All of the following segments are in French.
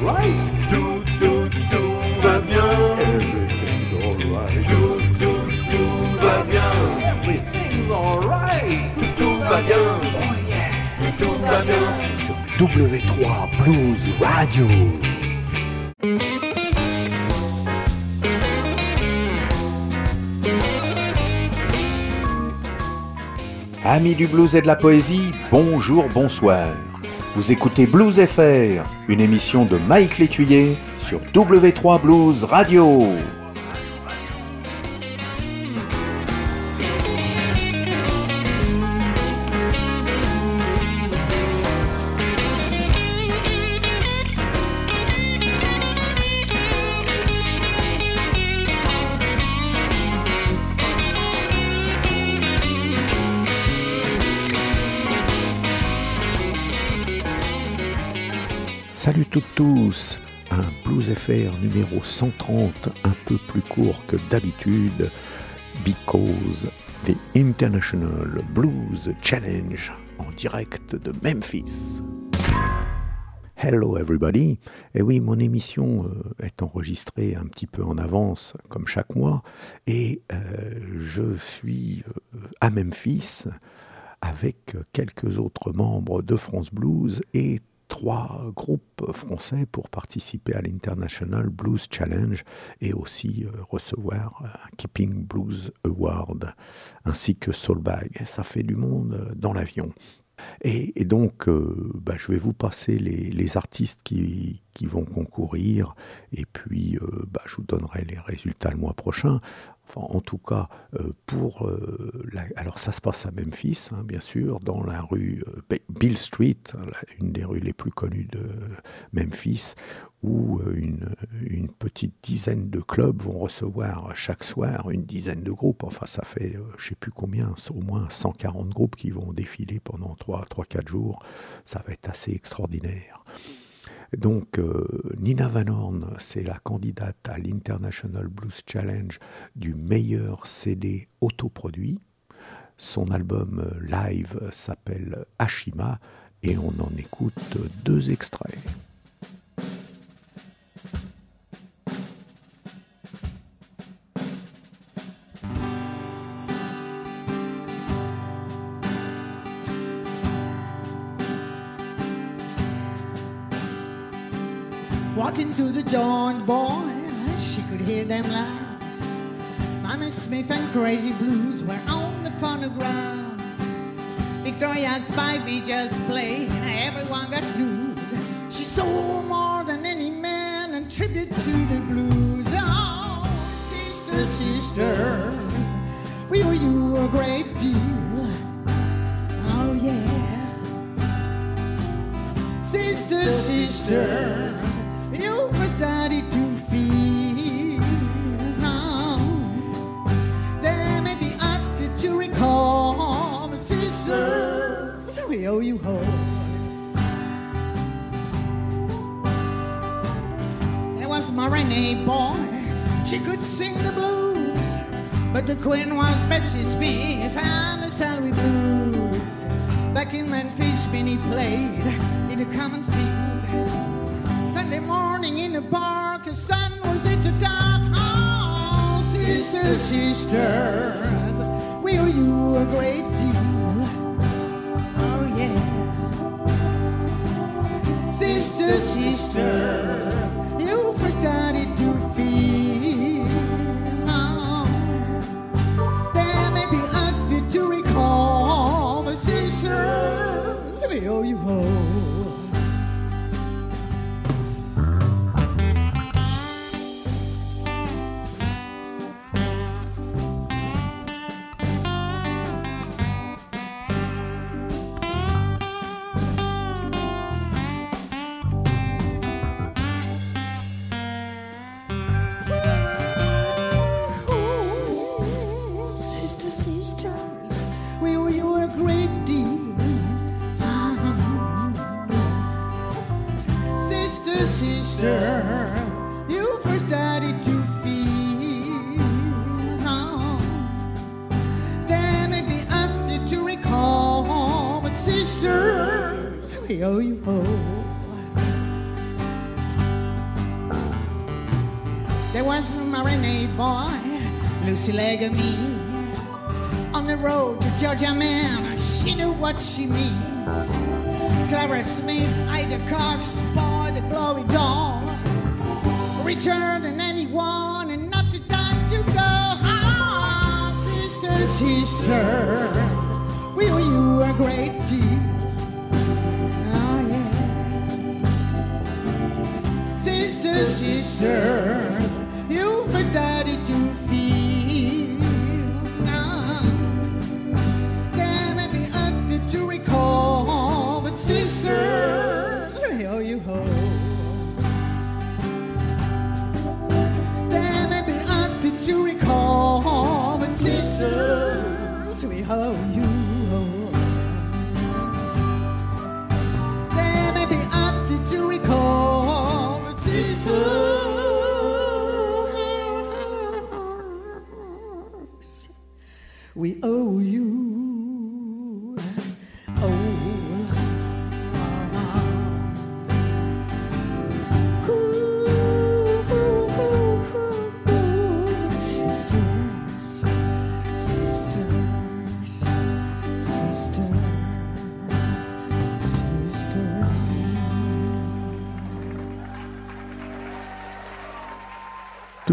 alright. Tout, tout, tout va bien. Everything's alright. Tout, tout, tout va bien. Everything's alright. Tout, tout va bien. Oh yeah. Tout, tout va bien. Sur W3 Blues Radio. Amis du blues et de la poésie, bonjour, bonsoir. Vous écoutez Blues FR, une émission de Mike Létuyer sur W3 Blues Radio. Numéro 130, un peu plus court que d'habitude, because the International Blues Challenge en direct de Memphis. Hello everybody. Et oui, mon émission euh, est enregistrée un petit peu en avance, comme chaque mois, et euh, je suis euh, à Memphis avec quelques autres membres de France Blues et trois groupes français pour participer à l'International Blues Challenge et aussi euh, recevoir un Keeping Blues Award ainsi que Soulbag. Ça fait du monde euh, dans l'avion. Et, donc, euh, bah, je vais vous passer les, artistes qui, qui, vont concourir, et puis euh, bah, je vous donnerai les résultats le mois prochain. En tout cas, euh, pour euh, alors ça se passe à Memphis, hein, bien sûr, dans la rue euh, Bill Street, hein, une des rues les plus connues de Memphis, où une, une, petite dizaine de clubs vont recevoir chaque soir une dizaine de groupes. Enfin, ça fait, je ne sais plus combien, au moins 140 groupes qui vont défiler pendant 3-4 jours. Ça va être assez extraordinaire. Donc, euh, Nina Van Horn, c'est la candidate à l'International Blues Challenge du meilleur CD autoproduit. Son album euh, live s'appelle Ashima et on en écoute deux extraits. Joint, boy, she could hear them laugh. Manny Smith and Crazy Blues were on the phonograph. Victoria's Spivey just played, and everyone got loose. She sold more than any man, and tribute to the blues. Oh, sisters, sisters, we owe you a great deal. Oh, yeah. Sisters, sisters, we owe you hope. There was my Renee boy, she could sing the blues, but the queen was Bessie Smith and the Sally Blues. Back in Memphis, Vinny played in a common field. Sunday morning in the park, the sun was at the top. Oh, sisters, sisters, we owe you a great Sister, sister, gypsy leg of me. On the road to Georgia, man, she knew what she means. Clara Smith, Ida Cox, boy, the glory dawn. Richer than anyone, and not too time to go. Ah, sisters, sisters, we owe you a great deal. Oh, yeah. Sister, sister.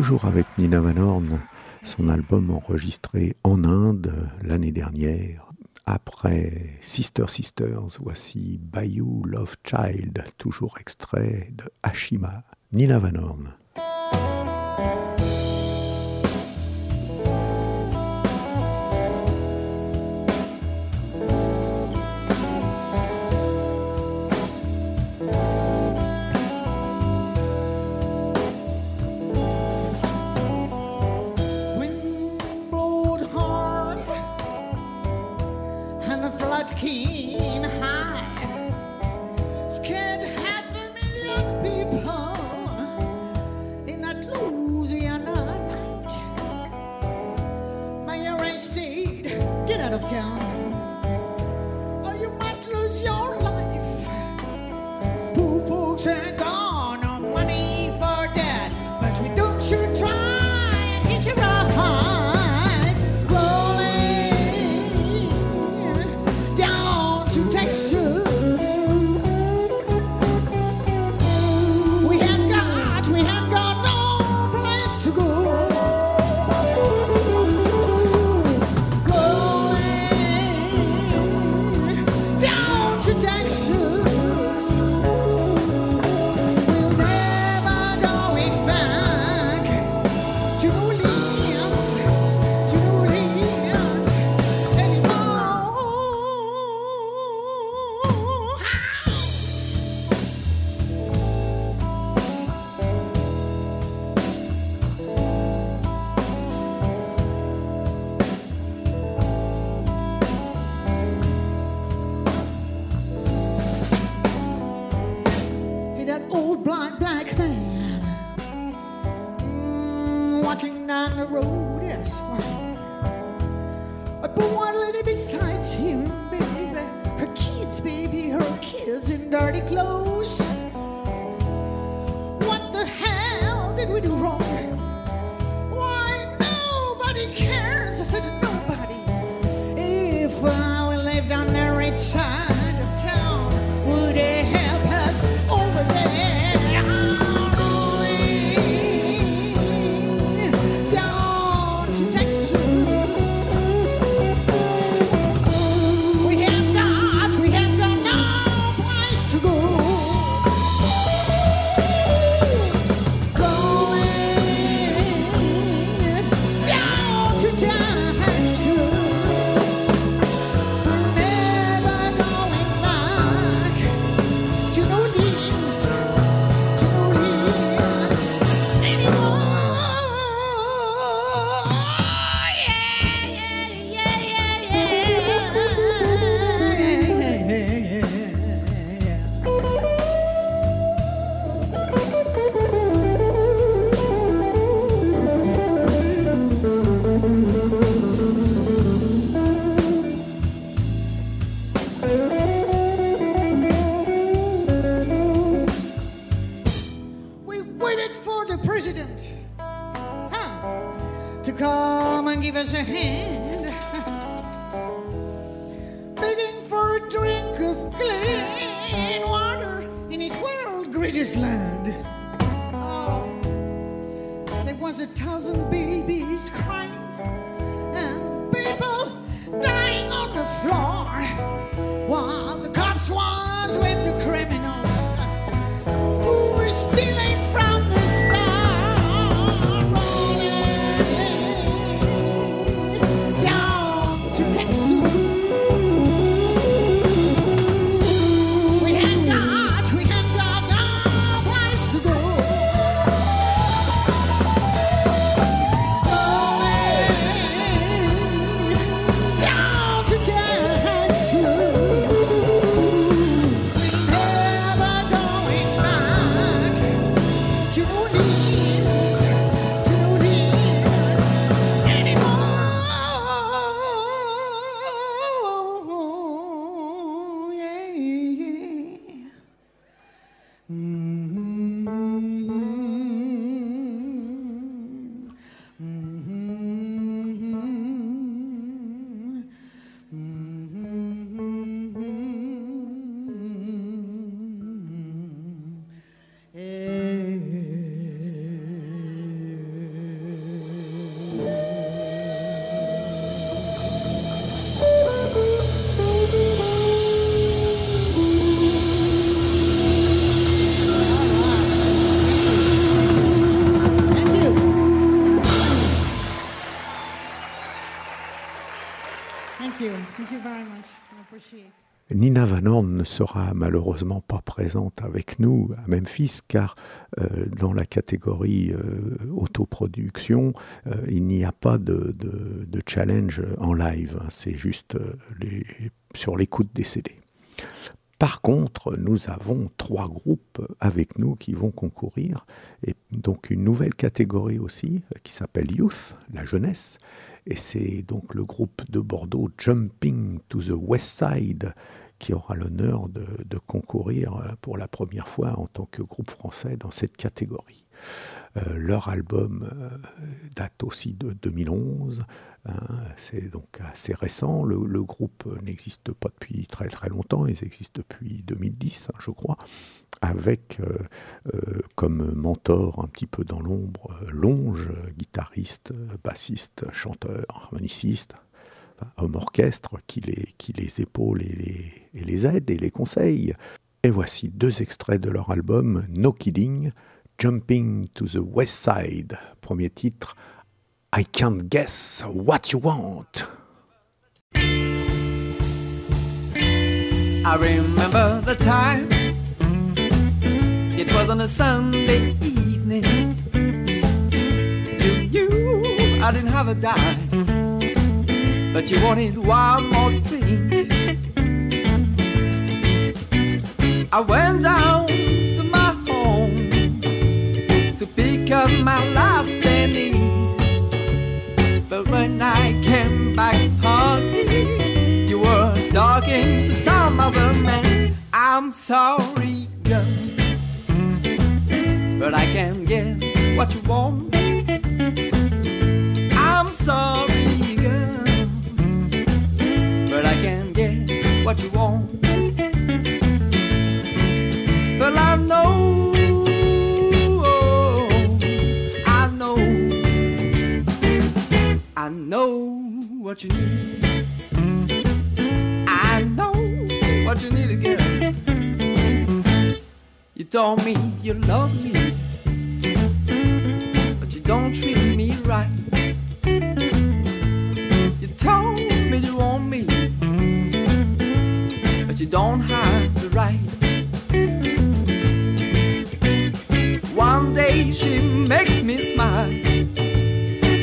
toujours avec Nina Van Horn, son album enregistré en Inde l'année dernière. Après Sister Sisters, voici Bayou Love Child, toujours extrait de Hashima, Nina Van Horn. Sera malheureusement pas présente avec nous à Memphis car euh, dans la catégorie euh, autoproduction, euh, il n'y a pas de, challenge en live, hein. c'est juste euh, sur l'écoute des CD. Par contre, nous avons trois groupes avec nous qui vont concourir, et donc une nouvelle catégorie aussi qui s'appelle Youth, la jeunesse, et c'est donc le groupe de Bordeaux Jumping to the West Side qui aura l'honneur de, concourir euh, pour la première fois en tant que groupe français dans cette catégorie. Euh, leur album euh, date aussi de 2011. hein, c'est donc assez récent. Le, groupe n'existe pas depuis très très longtemps. Ils existent depuis 2010, hein, je crois, avec comme mentor un petit peu dans l'ombre Longe, guitariste, bassiste, chanteur, harmoniciste, homme orchestre qui les, qui les épaule et les, et les aide et les conseille. Et voici deux extraits de leur album No Kidding, Jumping to the West Side. Premier titre, I can't guess what you want. I remember the time. It was on a Sunday evening. You I didn't have a but you wanted one more drink. I went down to my home to pick up my last penny. But when I came back home, you were talking to some other man. I'm sorry, girl, but I can't guess what you want. I'm sorry, what you want. Well, I know, I know, I know what you need. I know what you need again. You told me you love me, but you don't treat me right. You told me you want me, don't have the right. One day she makes me smile,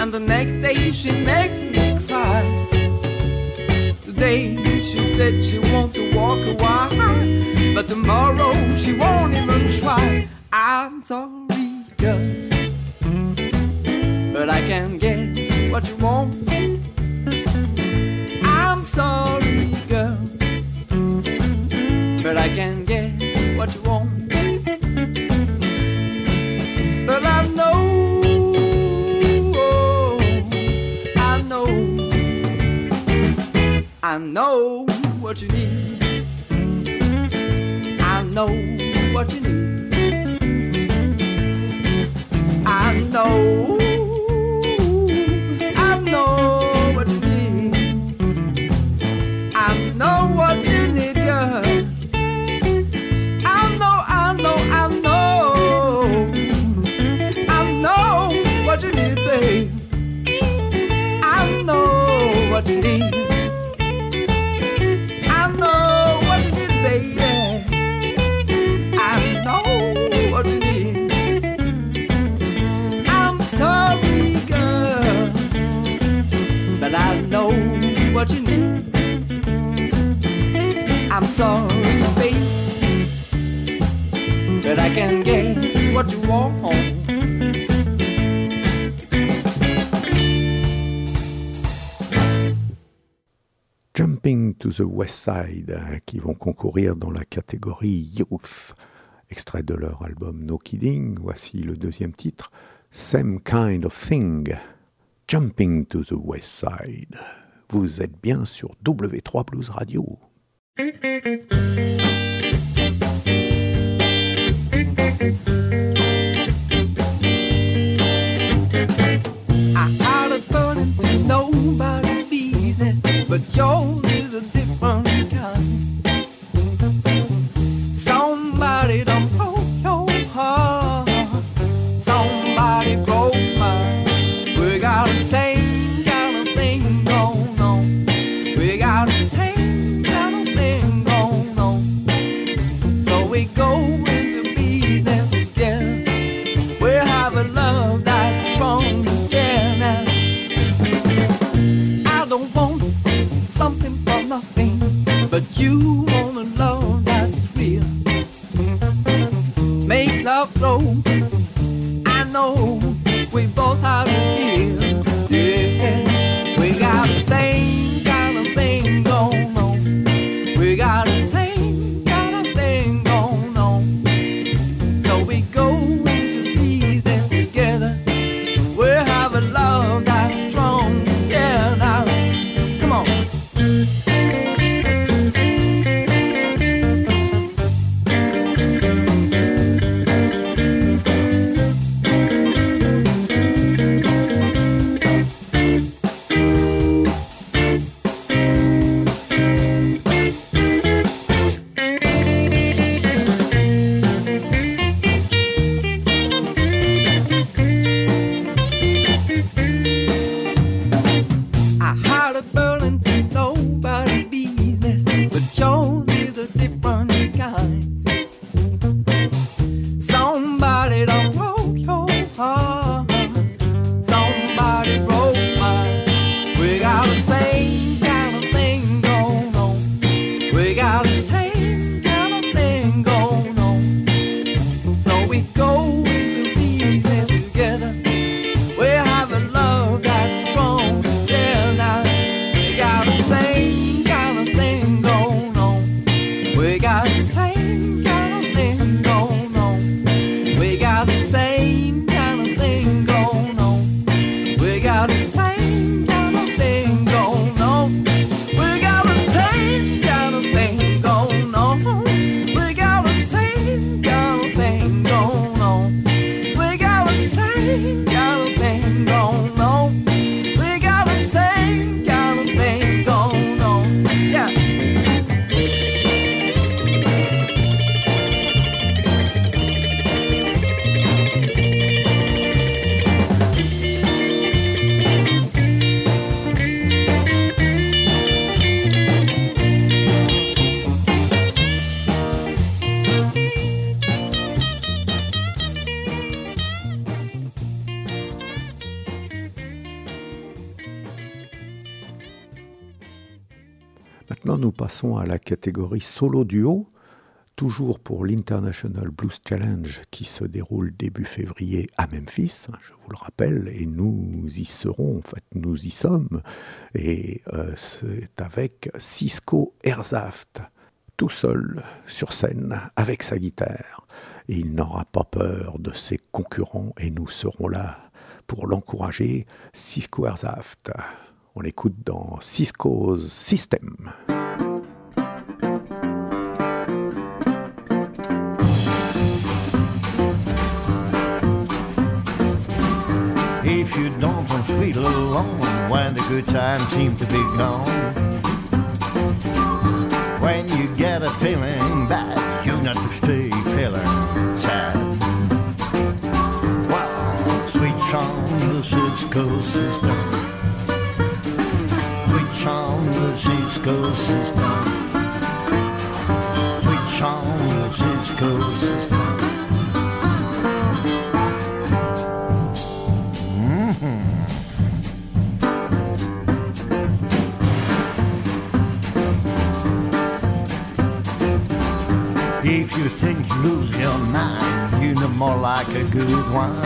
and the next day she makes me cry. Today she said she wants to walk a while, but tomorrow she won't even try. I'm sorry, girl, but I can't guess what you want. I'm sorry, I can guess what you want. But I know, I know, I know what you need. I know what you need. I know. I'm sorry, but I guess what you want. Jumping to the West Side, hein, qui vont concourir dans la catégorie Youth. Extrait de leur album No Kidding, voici le deuxième titre, Same Kind of Thing, Jumping to the West Side. Vous êtes bien sur W3 Blues Radio. I, I don't burn it to nobody's business but yours. you want a love that's real. Make love flow. solo-duo, toujours pour l'International Blues Challenge qui se déroule début février à Memphis, hein, je vous le rappelle, et nous y serons, en fait, nous y sommes, et euh, c'est avec Cisco Erzaft, tout seul sur scène avec sa guitare. Et il n'aura pas peur de ses concurrents et nous serons là pour l'encourager. Cisco Erzaft, on l'écoute dans Cisco's System. If you don't don't feel alone when the good times seem to be gone, when you get a feeling bad, you not to stay feeling sad. Well, sweet charm, the Cisco system. Sweet charm, the Cisco system. More like a good one.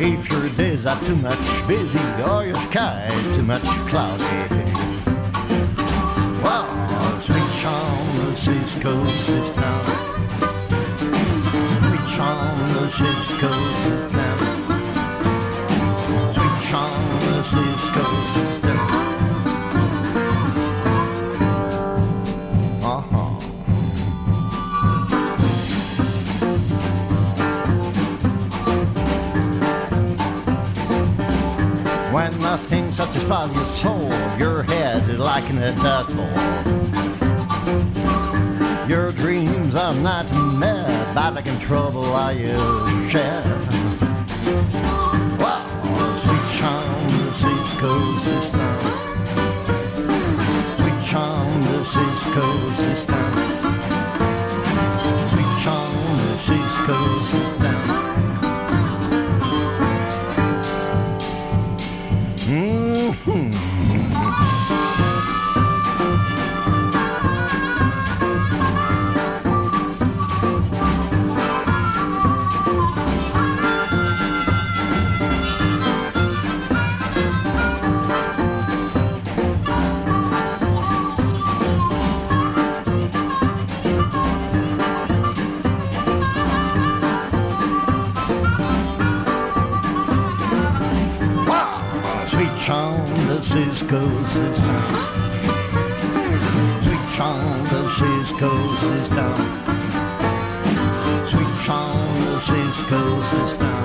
If your days are too much busy or your sky is too much cloudy. Well, sweet charm, the Cisco system. Sweet charm, the Cisco system. Sweet charm, the Cisco system. Nothing satisfies your soul, your head is like in a dust bowl. Your dreams are nightmare, but like in trouble are you share. Wow, sweet charm, the Cisco system. Sweet charm, the Cisco system. Cisco system. Sweet charm, the Cisco system.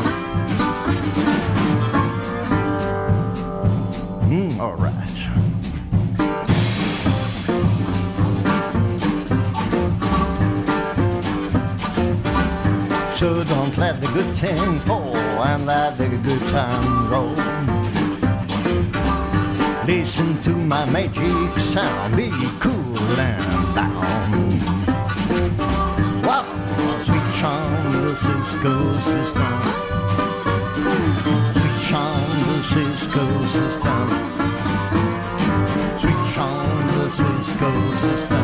Mm, all right. So don't let the good things fall and let the good times roll. Listen to my magic sound, be cool and down. Wow, sweet charm, the Cisco system. Sweet charm, the Cisco system. Sweet charm, the Cisco system.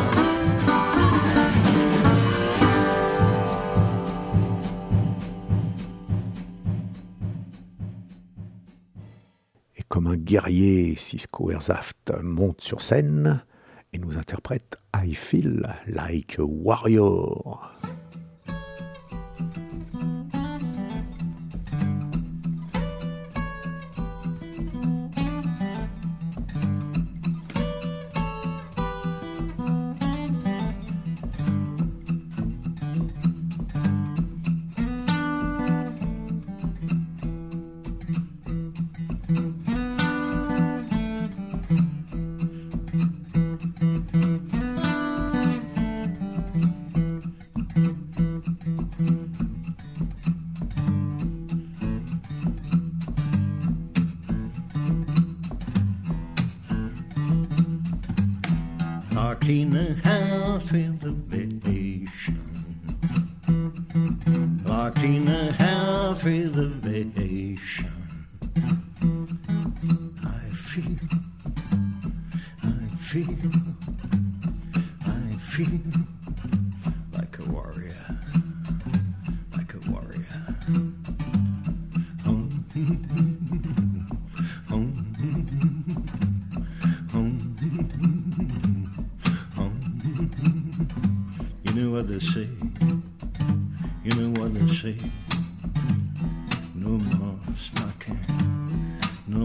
Guerrier, Cisco Herzhaft monte sur scène et nous interprète I Feel Like a Warrior.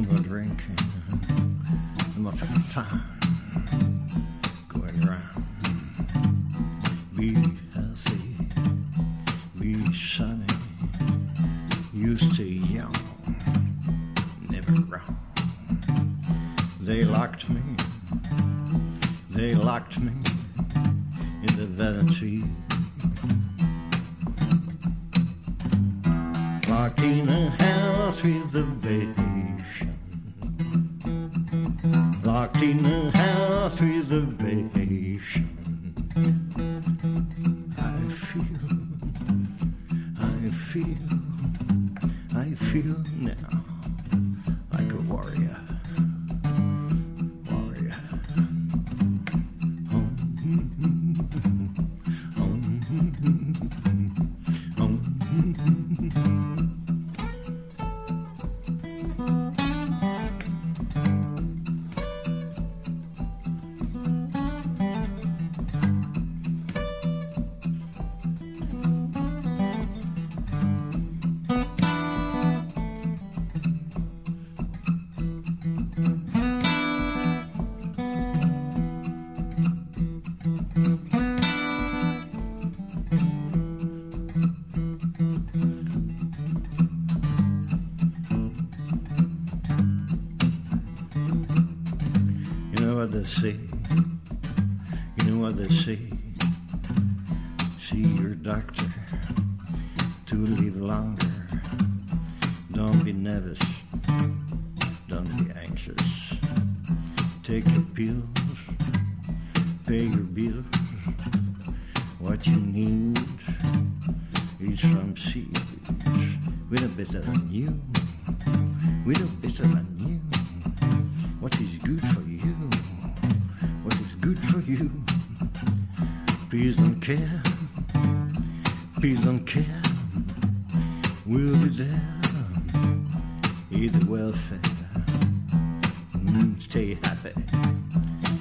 go drinking. My fine going round.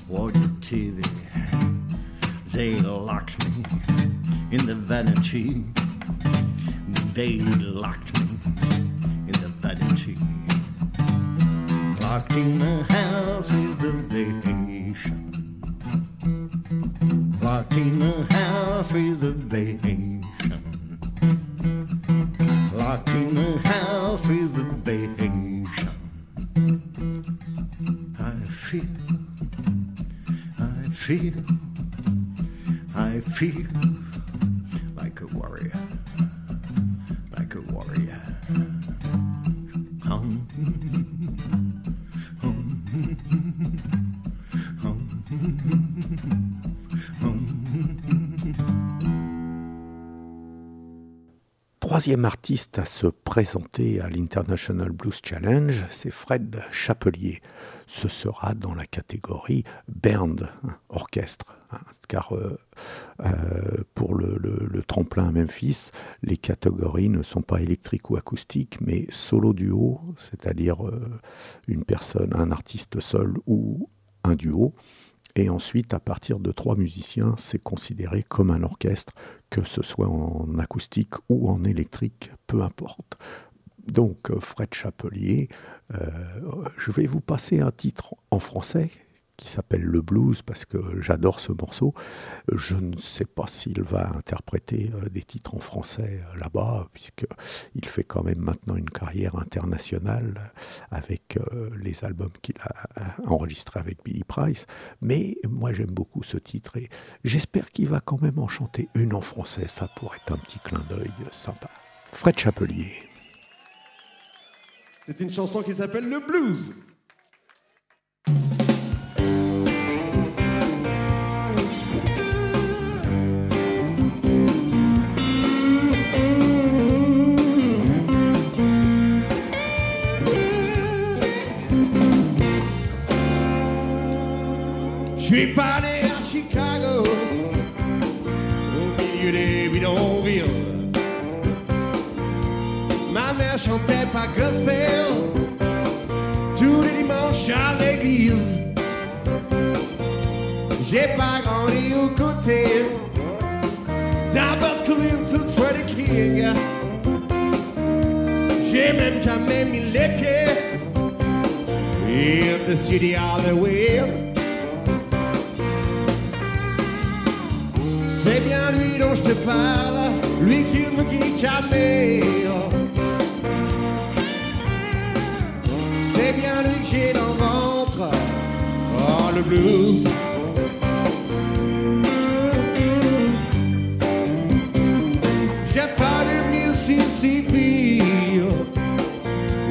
Watch the TV. They locked me in the vanity. They locked me in the vanity. Locked in the house with a vacation. Locked in a house with a vacation. Locked in the house with a vacation. I Troisième artiste à se présenter à l'International Blues Challenge, c'est Fred Chapelier. Ce sera dans la catégorie band, hein, orchestre. hein, car euh, euh, pour le, tremplin à Memphis, les catégories ne sont pas électriques ou acoustiques, mais solo duo, c'est-à-dire euh, une personne, un artiste seul ou un duo. Et ensuite, à partir de trois musiciens, c'est considéré comme un orchestre, que ce soit en acoustique ou en électrique, peu importe. Donc, euh, Fred Chapelier, euh, je vais vous passer un titre en français qui s'appelle Le Blues parce que j'adore ce morceau. Je ne sais pas s'il va interpréter euh, des titres en français euh, là-bas, puisqu'il fait quand même maintenant une carrière internationale avec euh, les albums qu'il a enregistrés avec Billy Price. Mais moi j'aime beaucoup ce titre et j'espère qu'il va quand même en chanter une en français. Ça pourrait être un petit clin d'œil sympa. Fred Chapelier. C'est une chanson qui s'appelle le blues. Suis pas à Chicago, au milieu des bidonvilles. Ma mère chantait pas gospel tous les dimanches à l'église. J'ai pas grandi aux côtés d'Albert Collins ou de Freddie King. J'ai même jamais mis les pieds get the city on the way. C'est bien lui dont je te parle, lui qui me quitte jamais. C'est bien lui que j'ai dans le ventre, oh le blues. J'ai pas le Mississippi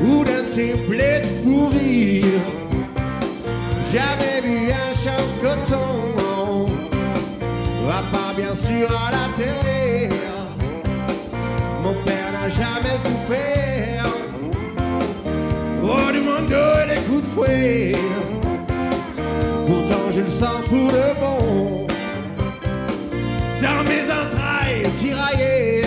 ou d'un de ces bien sûr à la télé. Mon père n'a jamais souffert. Oh, du et des coups de fouet. Pourtant, je le sens pour de bon. Dans mes entrailles tiraillées.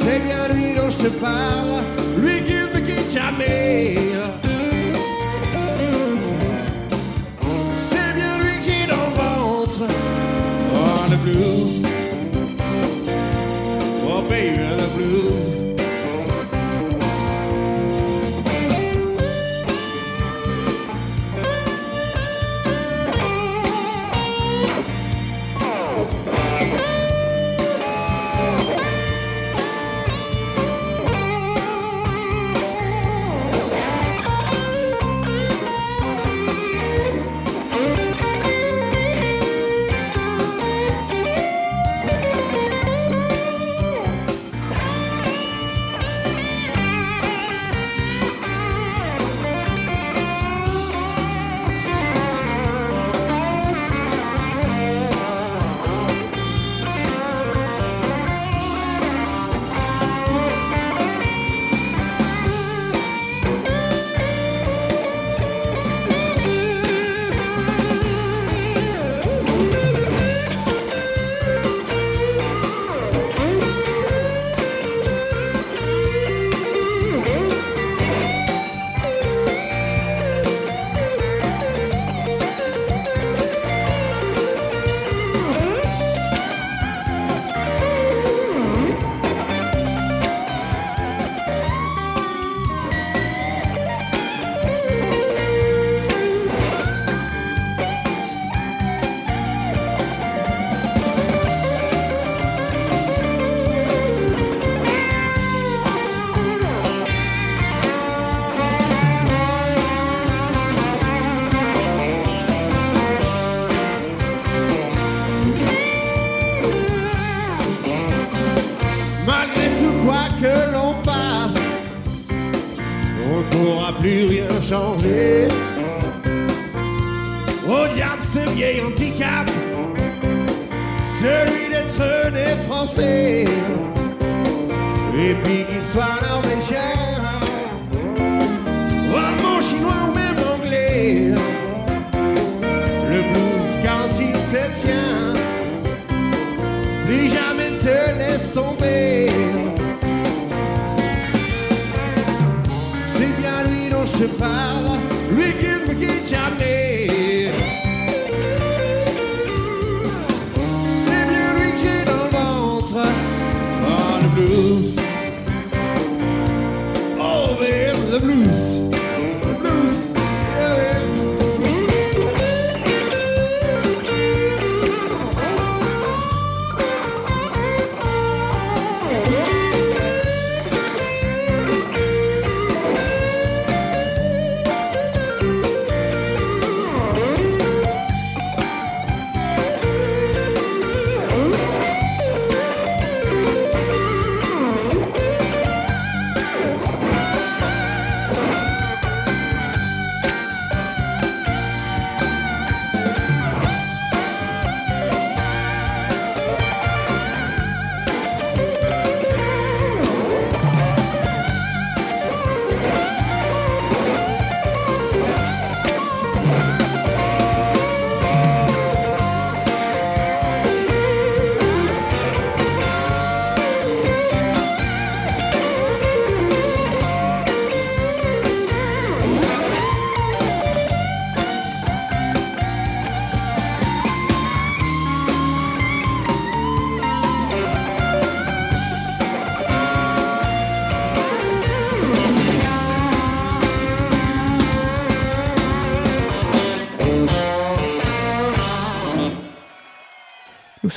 C'est bien lui dont je te parle, lui qui me quitte jamais. Oh,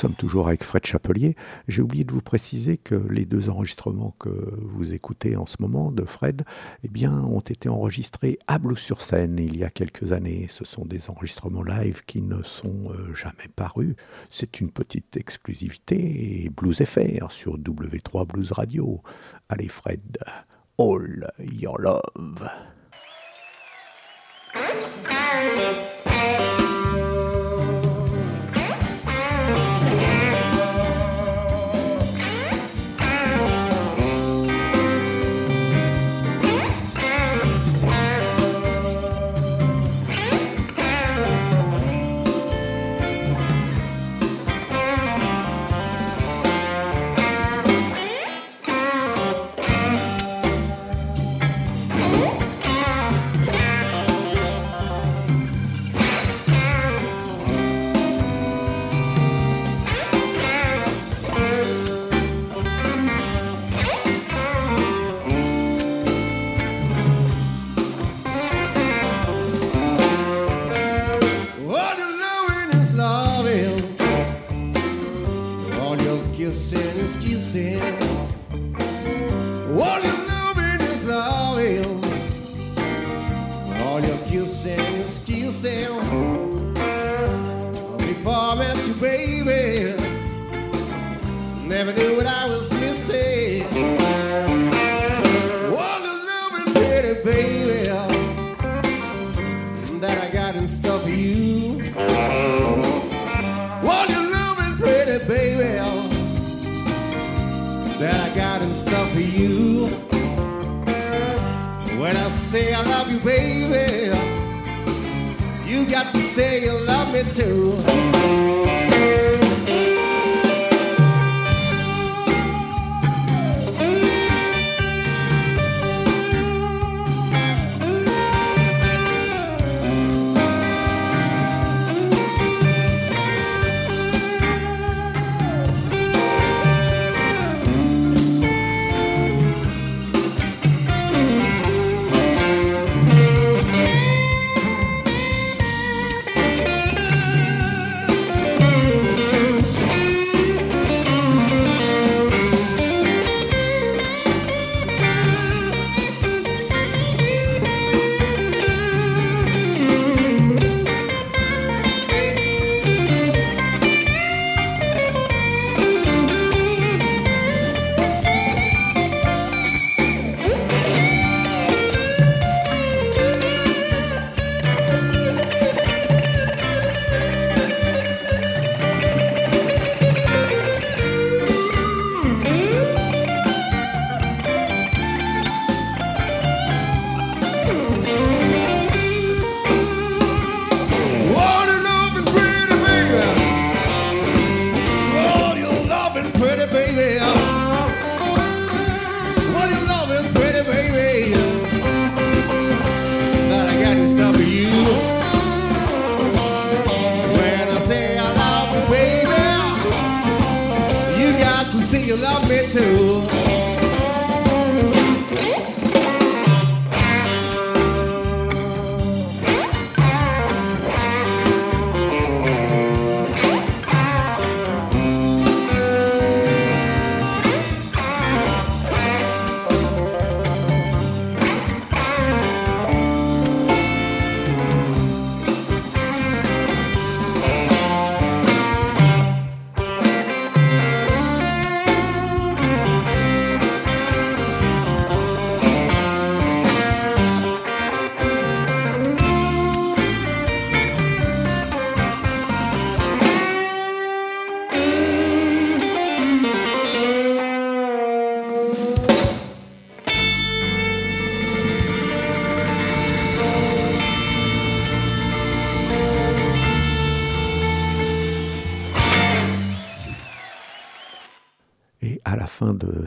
sommes toujours avec Fred Chapelier. J'ai oublié de vous préciser que les deux enregistrements que vous écoutez en ce moment de Fred eh bien, ont été enregistrés à Blues sur scène il y a quelques années. Ce sont des enregistrements live qui ne sont euh, jamais parus. C'est une petite exclusivité Blues FR sur W3 Blues Radio. Allez Fred, all your love. sin. All your loving is loving. All you're kissing is kissing. Before I met you, baby, never knew what I was. say I love you, baby. You got to say you love me too.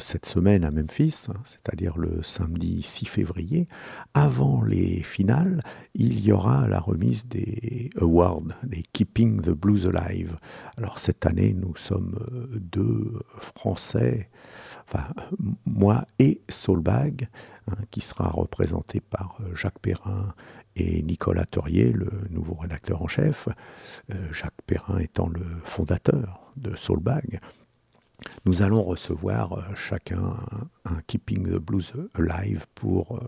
Cette semaine à Memphis, hein, c'est-à-dire le samedi 6 février, avant les finales, il y aura la remise des awards, des Keeping the Blues Alive. Alors cette année, nous sommes euh, deux Français, enfin moi et Soulbag, hein, qui sera représenté par euh, Jacques Perrin et Nicolas Torier, le nouveau rédacteur en chef, euh, Jacques Perrin étant le fondateur de Soulbag, nous allons recevoir euh, chacun un, Keeping the Blues Alive pour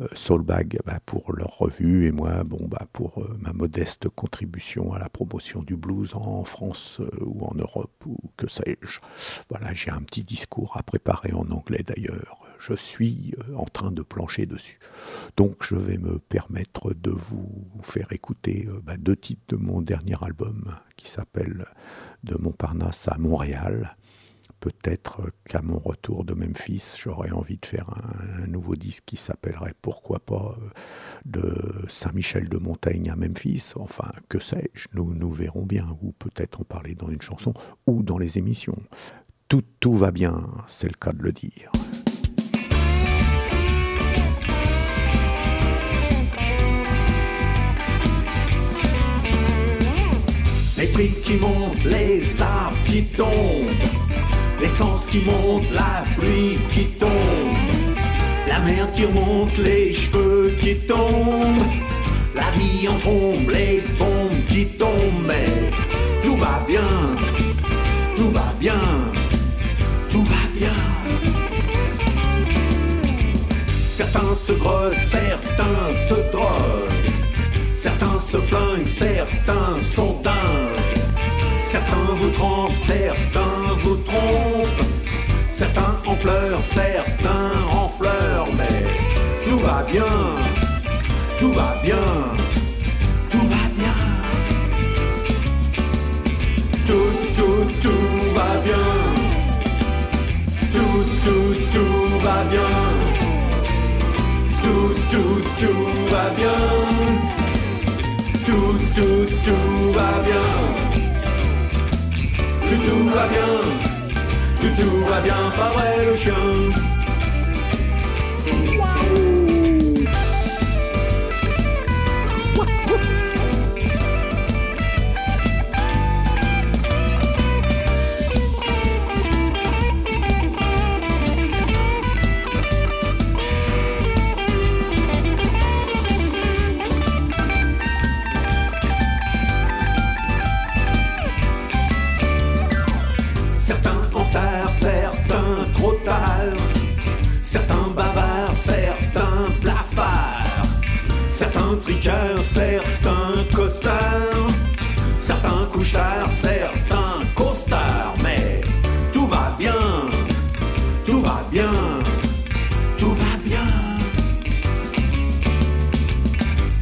euh, Soulbag, bah, pour leur revue, et moi, bon, bah, pour euh, ma modeste contribution à la promotion du blues en France ou en Europe, ou que sais-je. Voilà, j'ai un petit discours à préparer en anglais d'ailleurs. Je suis en train de plancher dessus. Donc je vais me permettre de vous faire écouter bah, deux titres de mon dernier album qui s'appelle De Montparnasse à Montréal peut-être qu'à mon retour de Memphis, j'aurais envie de faire un, nouveau disque qui s'appellerait pourquoi pas euh, de Saint-Michel de Montaigne à Memphis. Enfin, que sais-je, nous, nous verrons bien, ou peut-être en parler dans une chanson ou dans les émissions. Tout, tout va bien, c'est le cas de le dire. Les prix qui montent, les arbres qui tombent l'essence qui monte, la pluie qui tombe, la mer qui remonte, les cheveux qui tombent, la vie en trombe, les bombes qui tombent, mais tout va bien, tout va bien, tout va bien. Certains se grottent, certains se droguent, certains se flinguent, certains sont dingues. Certains vous trompent, certains vous trompent. Certains en pleurent, certains en fleurs, mais tout va bien, tout va bien, tout va bien. Tout, tout, tout va bien. Tout, tout, tout va bien. Tout, tout, tout va bien. Tout, tout, tout va bien tout, va bien, tout, tout va bien, pas vrai le chien? Certains triqueurs, certains costards, certains couchards, certains costards, mais tout va bien, tout va bien, tout va bien.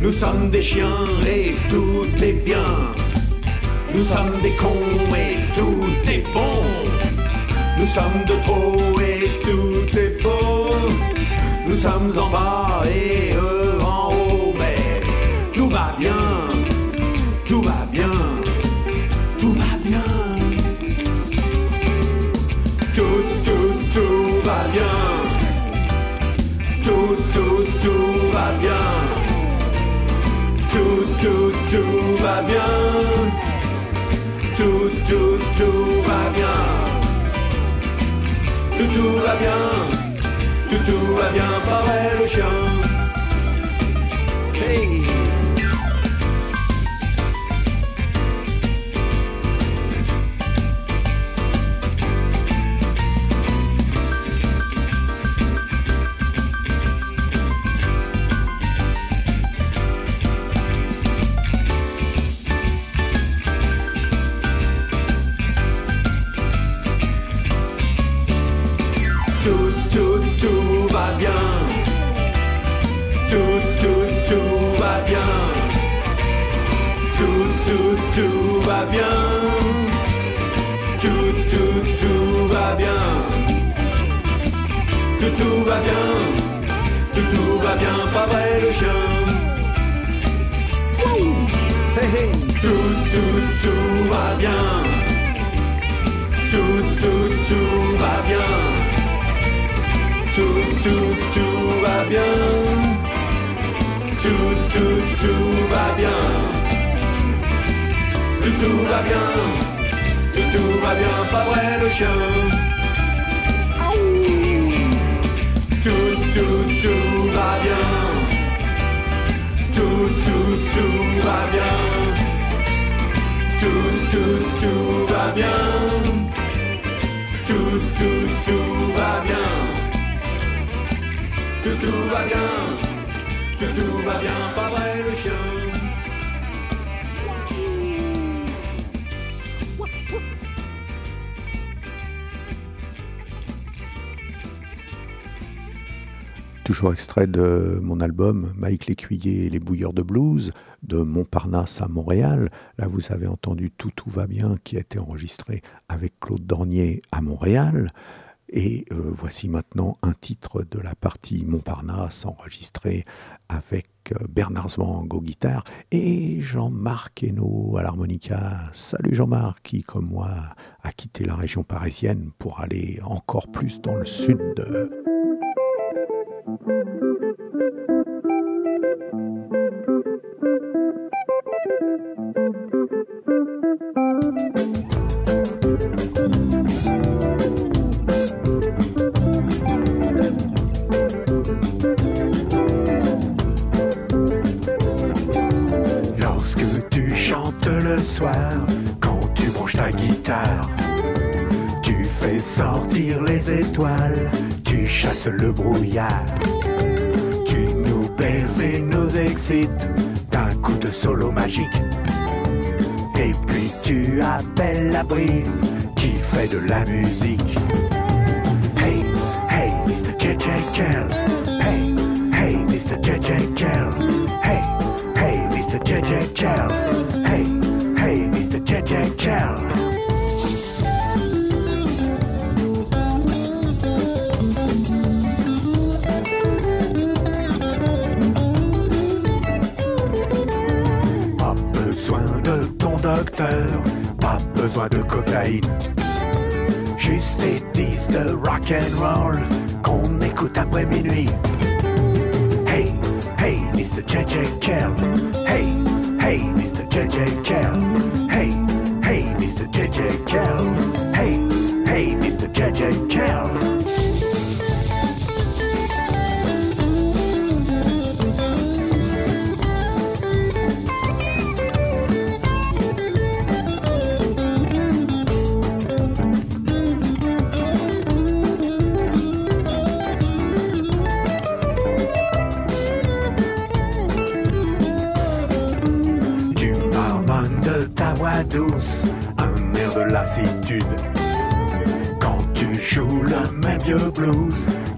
Nous sommes des chiens et tout est bien. Nous sommes des cons et tout est bon. Nous sommes de trop et tout est beau. Nous sommes en bas et eux tout va bien, tout va bien. Tout, tout, tout va bien. Tout, tout, tout va bien. Tout, tout, tout va bien. Tout, tout, tout va bien tout, tout va bien, tout, tout va bien, pareil le chien? Hey! De mon album Mike Lécuyer et les bouilleurs de blues de Montparnasse à Montréal. Là, vous avez entendu Tout Tout va bien qui a été enregistré avec Claude Dornier à Montréal. Et euh, voici maintenant un titre de la partie Montparnasse enregistré avec euh, Bernard Zwang au guitare et Jean-Marc Hainaut à l'harmonica. Salut Jean-Marc qui, comme moi, a quitté la région parisienne pour aller encore plus dans le sud. Le brouillard. Tu nous perds et nous excites d'un coup de solo magique. Et puis tu appelles la brise qui fait de la musique.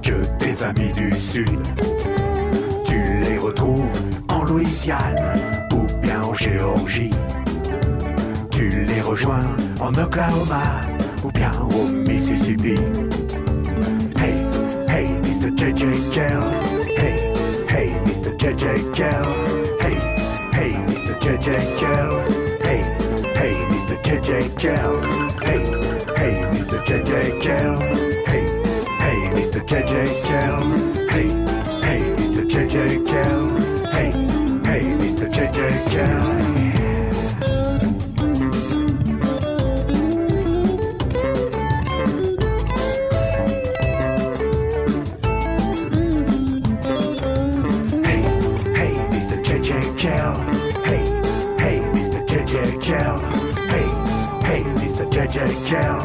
Que tes amis du sud, tu les retrouves en Louisiane ou bien en Géorgie. Tu les rejoins en Oklahoma ou bien au Mississippi. Hey, hey, Mr. JJ Kell. Hey, hey, Mr. JJ Kell. Hey, hey, Mr. JJ Kell. Hey, hey, Mr. JJ Kell. Hey, hey, Mr. JJ Kell. Hey, Mr. JJ Kell. Hey, hey, Mr. JJ Kell. Hey, hey, Mr. JJ Kell. Hey, hey, Mr. JJ Kell. Hey, hey, Mr. JJ Kell. Hey, hey, Mr. JJ Kell.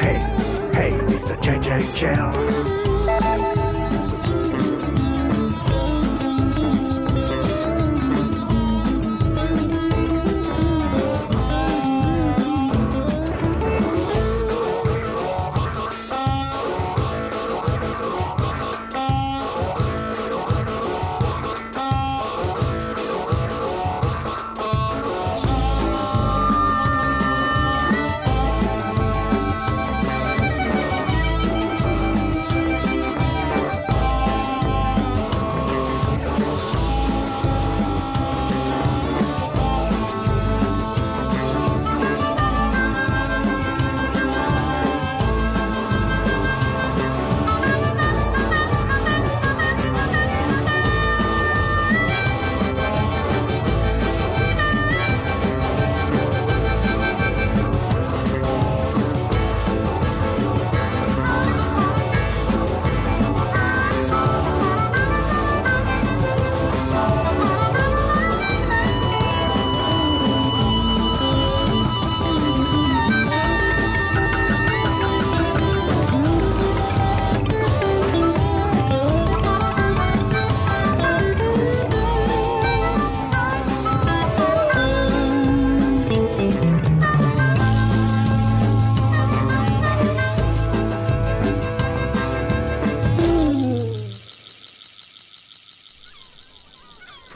Hey, hey, Mr. JJ Kell.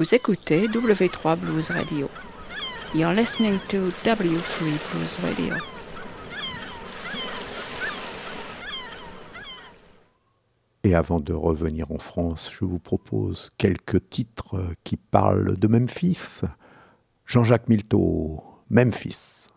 Vous écoutez W3 Blues Radio. You're listening to W3 Blues Radio. Et avant de revenir en France, je vous propose quelques titres qui parlent de Memphis. Jean-Jacques Milteau, Memphis.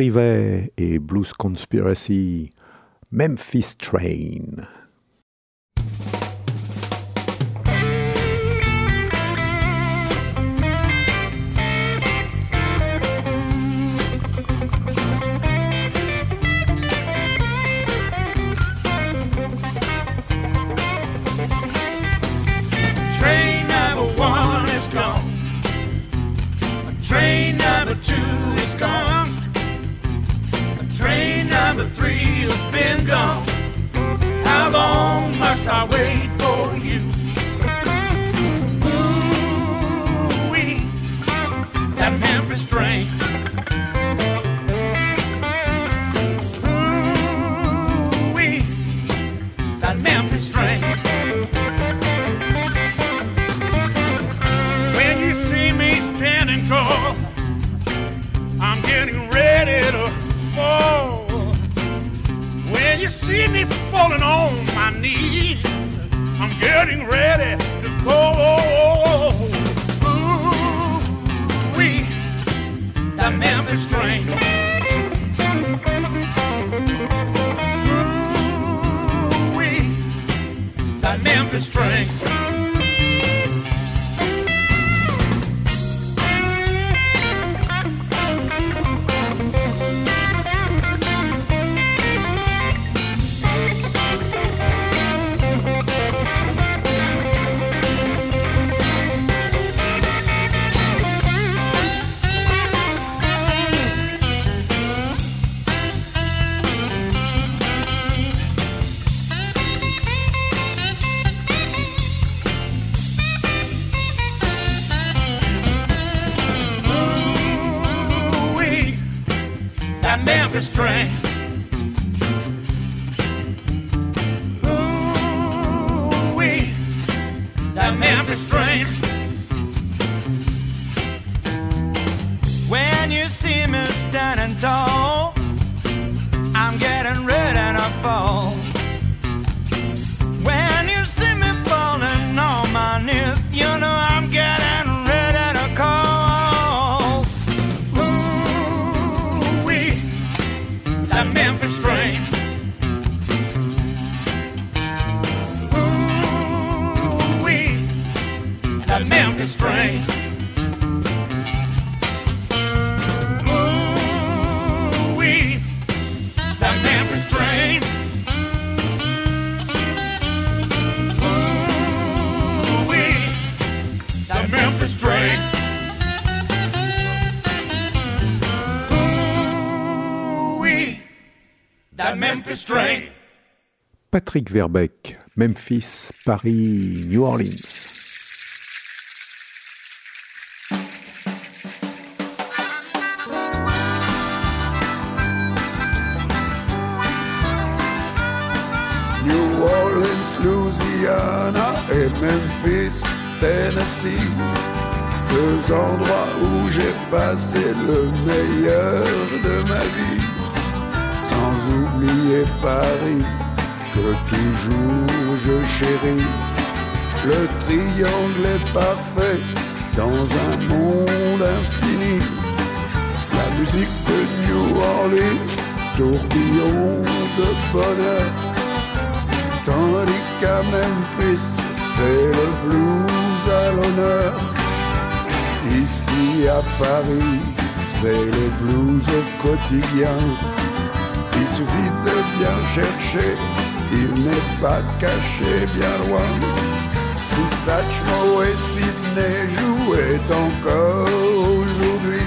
Rivet et Blues Conspiracy, Memphis Train. Patrick Verbeck, Memphis, Paris, New Orleans. New Orleans, Louisiana et Memphis, Tennessee. Deux endroits où j'ai passé le meilleur de ma vie. Sans oublier Paris, que toujours je chéris. Le triangle est parfait dans un monde infini. La musique de New Orleans, tourbillon de bonheur. Tandis qu'à Memphis, c'est le blues à l'honneur. Ici à Paris, c'est le blues au quotidien. Il suffit de bien chercher, il n'est pas caché bien loin. Si Satchmo et Sydney jouaient encore aujourd'hui,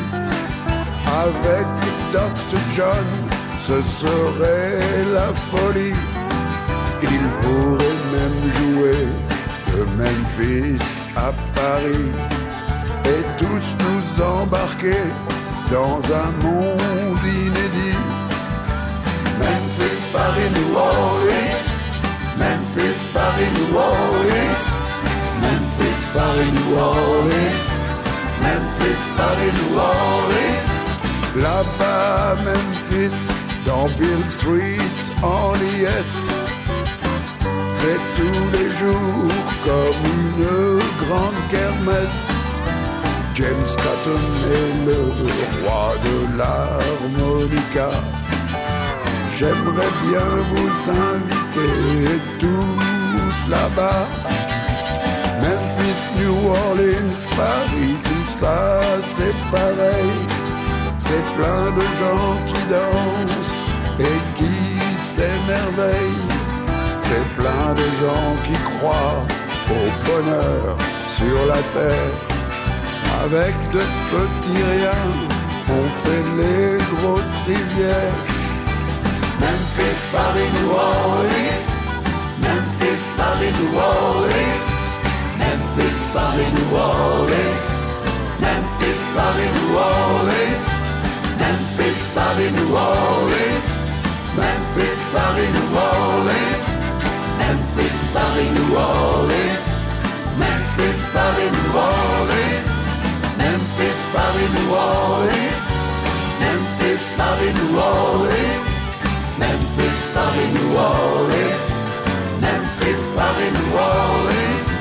avec Dr. John, ce serait la folie. Il pourrait même jouer de Memphis à Paris et tous nous embarquer dans un monde inédit. Memphis, Paris, New Orleans. Memphis, Paris, New Orleans. Memphis, Paris, New Orleans. Memphis, Paris, New Orleans. Là-bas, Memphis, dans Bill Street, en IS. C'est tous les jours comme une grande kermesse. James Cotton est le roi de l'harmonica. J'aimerais bien vous inviter tous là-bas. Memphis, New Orleans, Paris, tout ça c'est pareil. C'est plein de gens qui dansent et qui s'émerveillent. C'est plein de gens qui croient au bonheur sur la terre. Avec de petits riens, on fait les grosses rivières. Memphis, Paris, New Orleans. Memphis, Paris, New Orleans. Memphis, Paris, New Orleans. Memphis, Paris, New Orleans. Memphis, Paris, New Orleans. Memphis, Paris, New Orleans. Memphis, Paris, New Orleans. Memphis, Paris, New Orleans. Memphis, Paris, New Orleans. Memphis, New Orleans. Memphis, Paris, New Orleans. Memphis, Paris, New Orleans.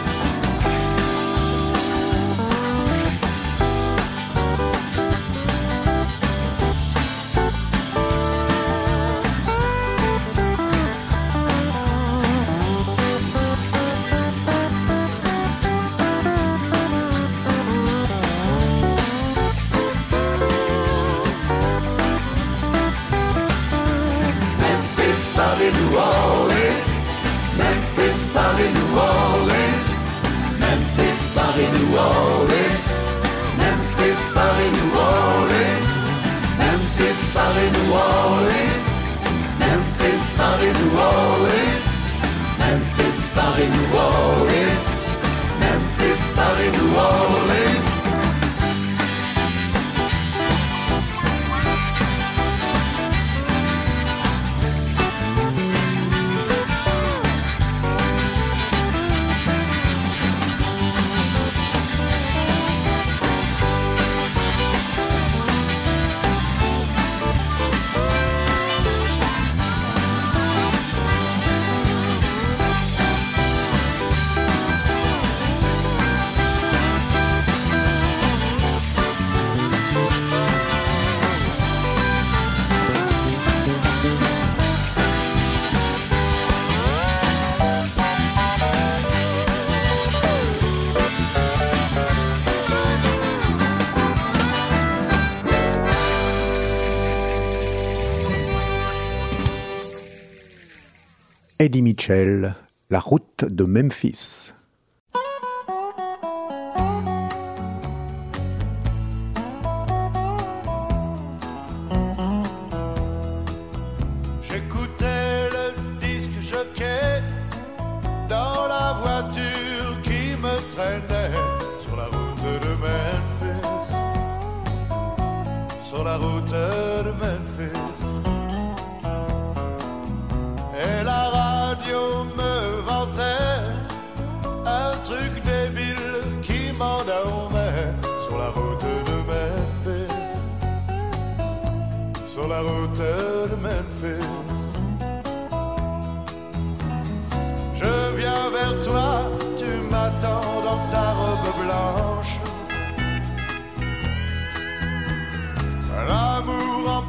Eddie Mitchell, La route de Memphis.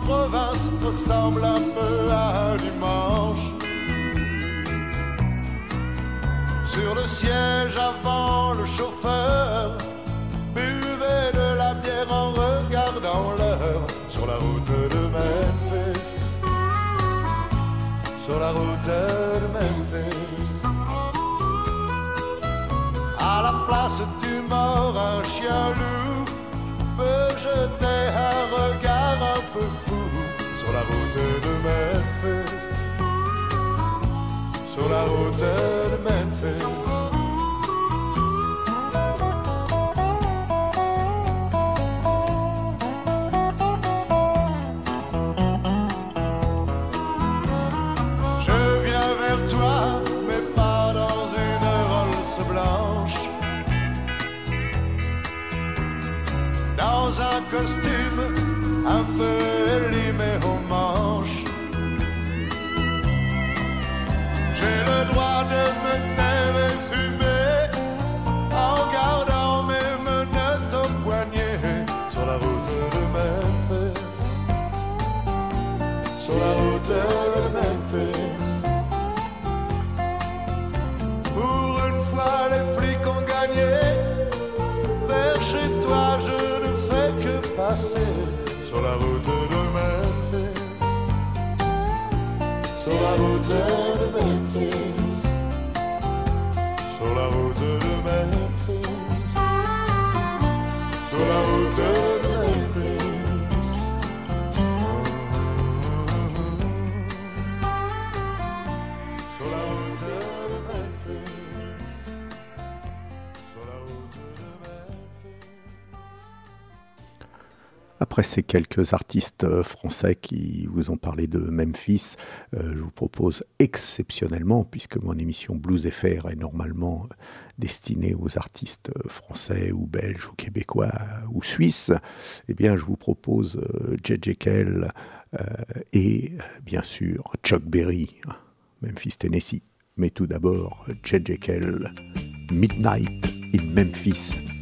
Province ressemble un peu à un dimanche. Sur le siège avant, le chauffeur buvait de la bière en regardant l'heure sur la route de Memphis. Sur la route de Memphis. À la place du mort, un chien loup peut jeter un regard sur la route de Memphis. Sur la route de Memphis. Je viens vers toi, mais pas dans une Rolls blanche. Dans un costume un peu élimé aux manches. J'ai le droit de me taire et fumer en gardant mes menottes au poignet sur la route de Memphis. Sur la route Sur la route de Memphis. Après ces quelques artistes euh, français qui vous ont parlé de Memphis, euh, je vous propose exceptionnellement, puisque mon émission Blues FR est normalement euh, destinée aux artistes français ou belges ou québécois ou suisses, eh bien je vous propose J.J. Et bien sûr Chuck Berry, hein, Memphis, Tennessee. Mais tout d'abord, J.J. Midnight in Memphis.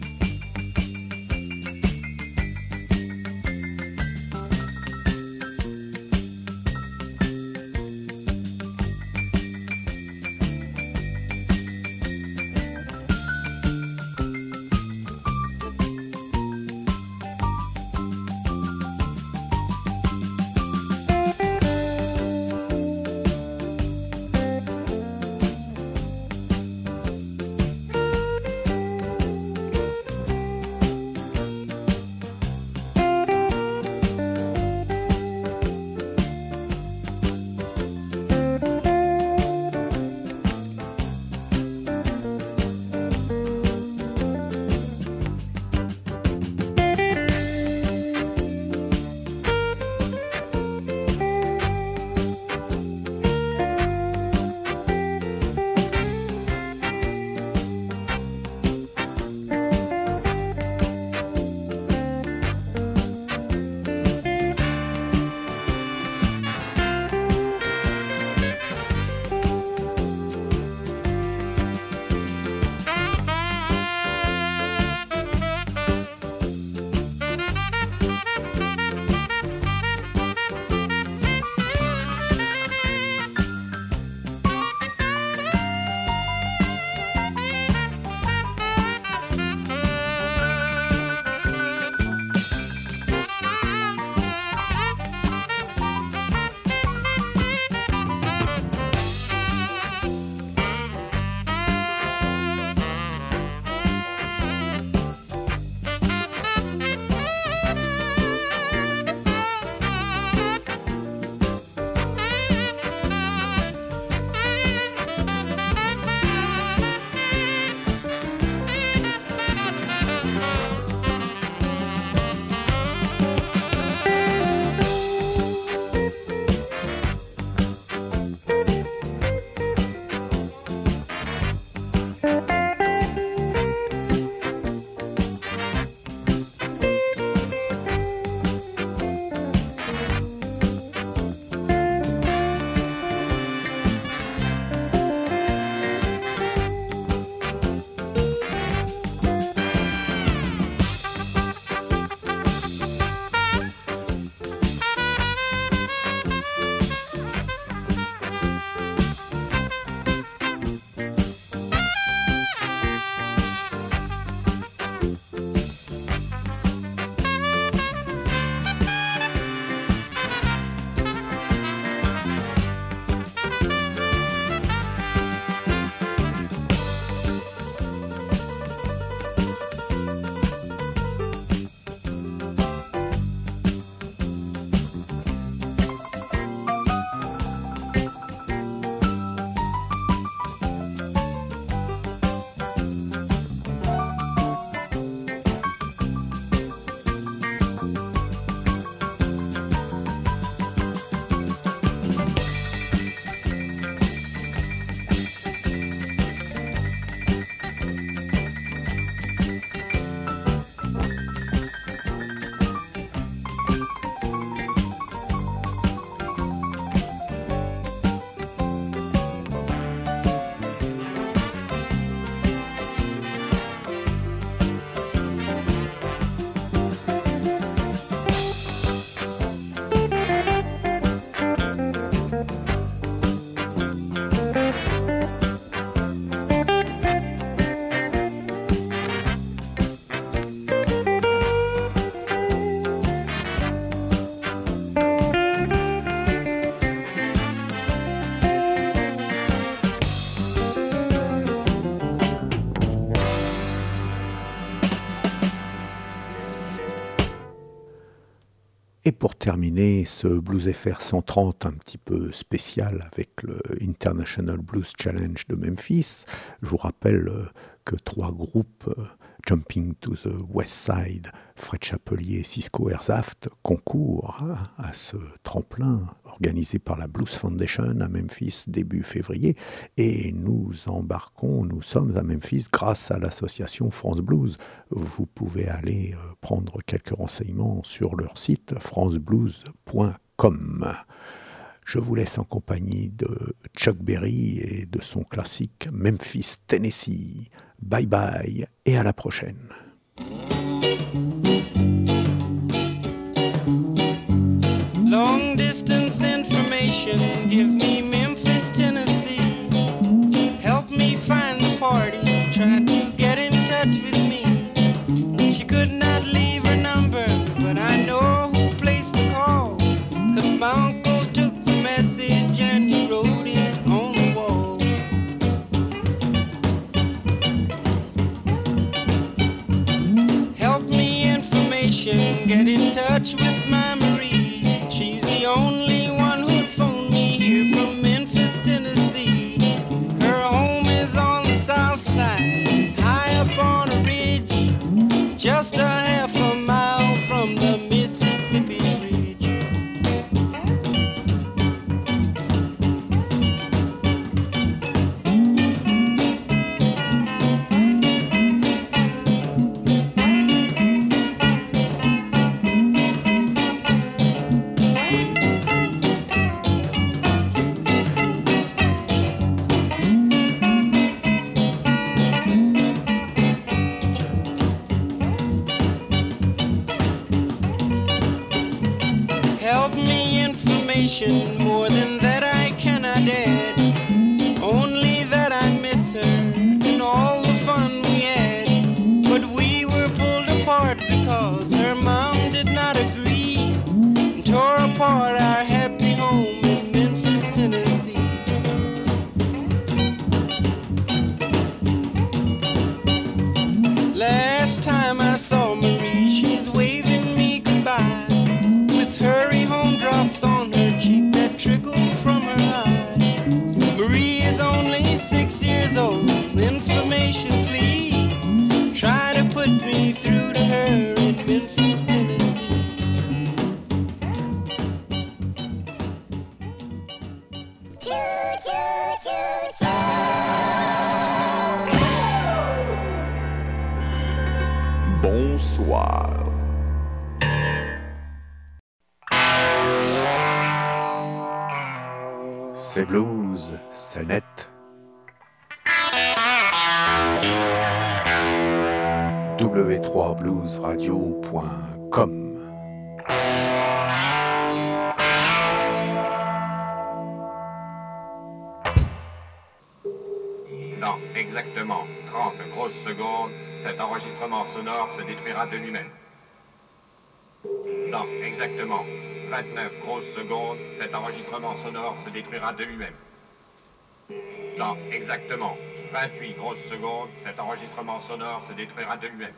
Ce Blues FR 130 un petit peu spécial avec le International Blues Challenge de Memphis, je vous rappelle euh, que trois groupes euh, Jumping to the West Side, Fred Chapelier, Cisco Airsaft concourent à ce tremplin organisé par la Blues Foundation à Memphis début février. Et nous embarquons, nous sommes à Memphis grâce à l'association France Blues. Vous pouvez aller euh, prendre quelques renseignements sur leur site franceblues.com. Je vous laisse en compagnie de Chuck Berry et de son classique Memphis, Tennessee. Bye bye et à la prochaine. Get in touch with my Marie. De lui-même. Dans exactement 29 grosses secondes, cet enregistrement sonore se détruira de lui-même. Dans exactement 28 grosses secondes, cet enregistrement sonore se détruira de lui-même.